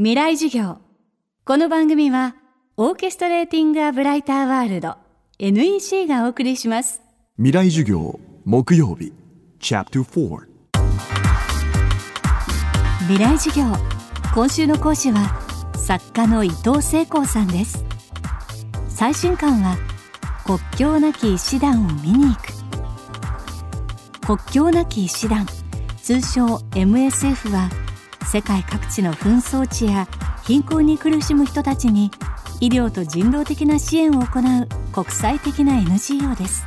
未来授業。この番組はオーケストレーティング・ア・ブライター・ワールド NEC がお送りします。未来授業木曜日チャプター未来授業。今週の講師は作家の伊藤聖光さんです。最新刊は国境なき医師団を見に行く。国境なき医師団通称 MSF は世界各地の紛争地や貧困に苦しむ人たちに医療と人道的な支援を行う国際的な NGO です。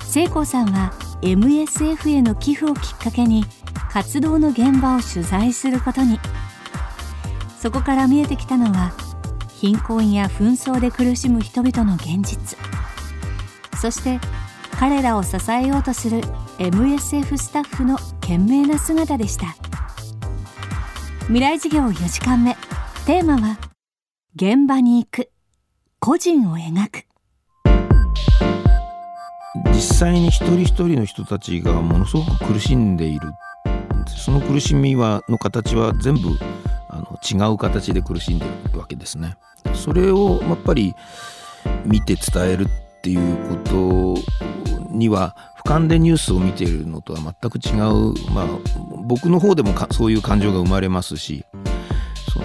聖子さんは MSF への寄付をきっかけに活動の現場を取材することに。そこから見えてきたのは貧困や紛争で苦しむ人々の現実。そして彼らを支えようとする MSF スタッフの懸命な姿でした。未来授業4時間目。テーマは現場に行く。個人を描く。実際に一人一人の人たちがものすごく苦しんでいる。その苦しみはの形は全部あの違う形で苦しんでるわけですね。それをやっぱり見て伝えるっていうことには瞰でニュースを見ているのとは全く違う、まあ、僕の方でもそういう感情が生まれますしその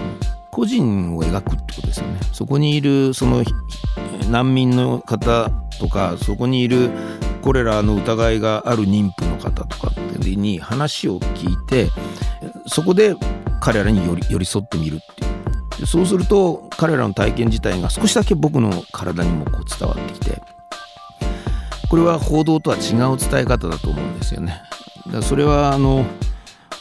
個人を描くってことですよね。そこにいるその難民の方とかそこにいるコレラの疑いがある妊婦の方とかに話を聞いてそこで彼らに寄り寄り添ってみるっていうそうすると彼らの体験自体が少しだけ僕の体にもこう伝わってきてこれは報道とは違う伝え方だと思うんですよね。だからそれはあの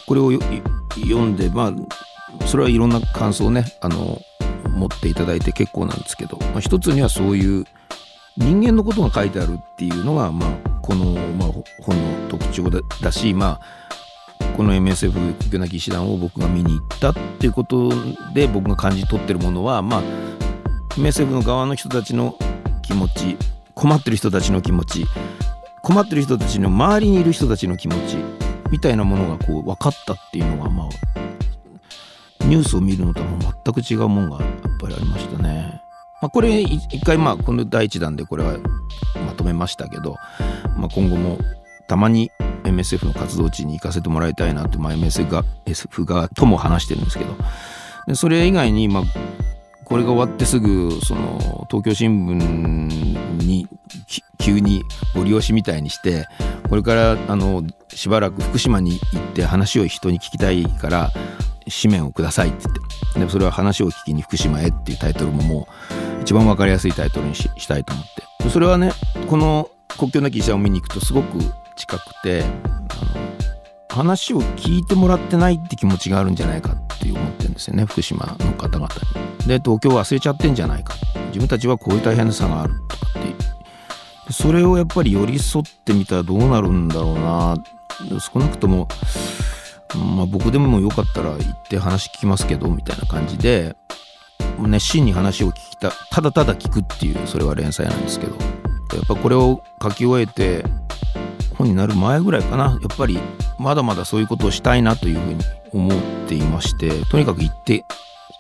これを読んでまあそれはいろんな感想をねあの持っていただいて結構なんですけど、まあ、一つにはそういう人間のことが書いてあるっていうのが、まあ、この、まあ、本の特徴だし、まあ、この MSF 国境なき医師団を僕が見に行ったっていうことで僕が感じ取ってるものは、まあ、MSF の側の人たちの気持ち困ってる人たちの気持ち困ってる人たちの周りにいる人たちの気持ちみたいなものがこう分かったっていうのがまあニュースを見るのとは全く違うもんがやっぱりありましたね。まあ、これ一回まあこの第一弾でこれはまとめましたけど、まあ、今後もたまに MSF の活動地に行かせてもらいたいなって、まあ、MSF が SF 側とも話してるんですけどそれ以外に、まあ、これが終わってすぐその東京新聞に急にご利用しみたいにしてこれからあのしばらく福島に行って話を人に聞きたいから紙面をくださいって言って。でそれは話を聞きに福島へっていうタイトルももう一番分かりやすいタイトルにしたいと思って。それはねこの国境なき医者を見に行くとすごく近くてあの話を聞いてもらってないって気持ちがあるんじゃないかって思ってるんですよね福島の方々に。で東京忘れちゃってんじゃないか。自分たちはこういう大変さがあるとかってそれをやっぱり寄り添ってみたらどうなるんだろうな。少なくともまあ、僕でもよかったら行って話聞きますけどみたいな感じで熱心に話を聞きたただただ聞くっていうそれは連載なんですけど。やっぱこれを書き終えて本になる前ぐらいかな。やっぱりまだまだそういうことをしたいなというふうに思っていましてとにかく行って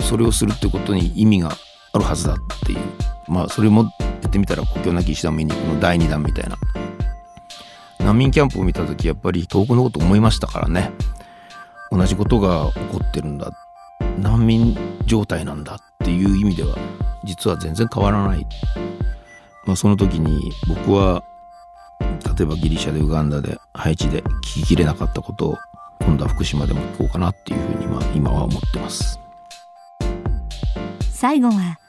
それをするってことに意味があるはずだっていう。まあそれもやってみたら国境なき医師団見に行くの第2弾みたいな。難民キャンプを見た時やっぱり遠くのこと思いましたからね。同じことが起こってるんだ。難民状態なんだっていう意味では実は全然変わらない、まあ、その時に僕は例えばギリシャでウガンダでハイチで聞ききれなかったことを今度は福島でも聞こうかなっていうふうにまあ今は思ってます。最後は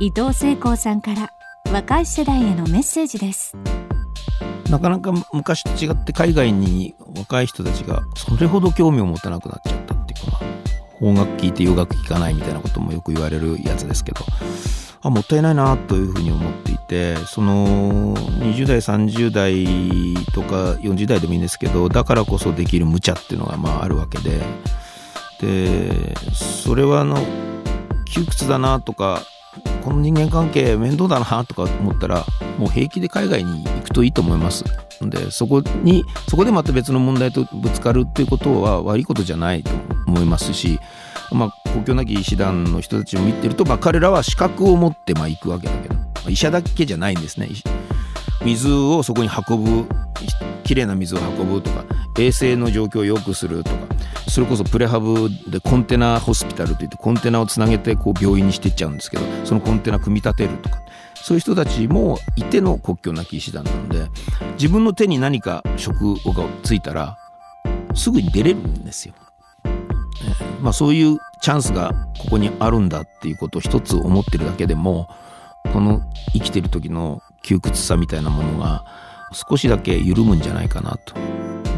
伊藤聖光さんから若い世代へのメッセージです。なかなか昔と違って海外に若い人たちがそれほど興味を持たなくなっちゃったっていうか邦楽聴いて洋楽聴かないみたいなこともよく言われるやつですけどあもったいないなというふうに思っていてその20代30代とか40代でもいいんですけどだからこそできる無茶っていうのがまああるわけで。でそれはあの窮屈だなとかこの人間関係面倒だなとか思ったらもう平気で海外に行くといいと思います。でそこにそこでまた別の問題とぶつかるっていうことは悪いことじゃないと思いますしまあ、国境なき医師団の人たちを見てると、まあ、彼らは資格を持ってまあ行くわけだけど、医者だけじゃないんですね水をそこに運ぶきれいな水を運ぶとか衛生の状況を良くするとかそれこそプレハブでコンテナホスピタルといってコンテナをつなげてこう病院にしていっちゃうんですけどそのコンテナ組み立てるとかそういう人たちもいての国境なき医師団なので自分の手に何か職がついたらすぐに出れるんですよ。まあ、そういうチャンスがここにあるんだっていうことを一つ思ってるだけでもこの生きてる時の窮屈さみたいなものが少しだけ緩むんじゃないかなと。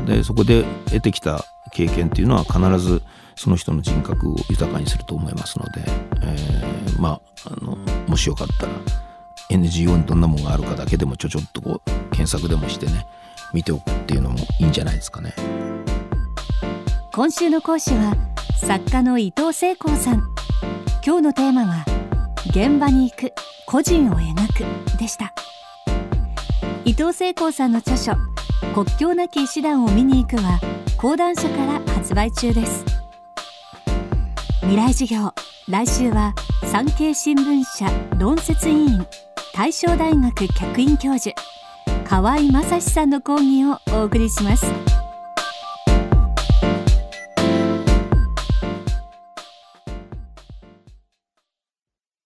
でそこで得てきた経験っていうのは必ずその人の人格を豊かにすると思いますので、えー、まああのもしよかったら NGO にどんなものがあるかだけでもちょちょっとこう検索でもしてね見ておくっていうのもいいんじゃないですかね。今週の講師は作家の伊藤聖光さん今日のテーマは現場に行く個人を描くでした。伊藤聖光さんの著書国境なき医師団を見に行くは講談社から発売中です。未来授業来週は産経新聞社論説委員大正大学客員教授河合正史さんの講義をお送りします。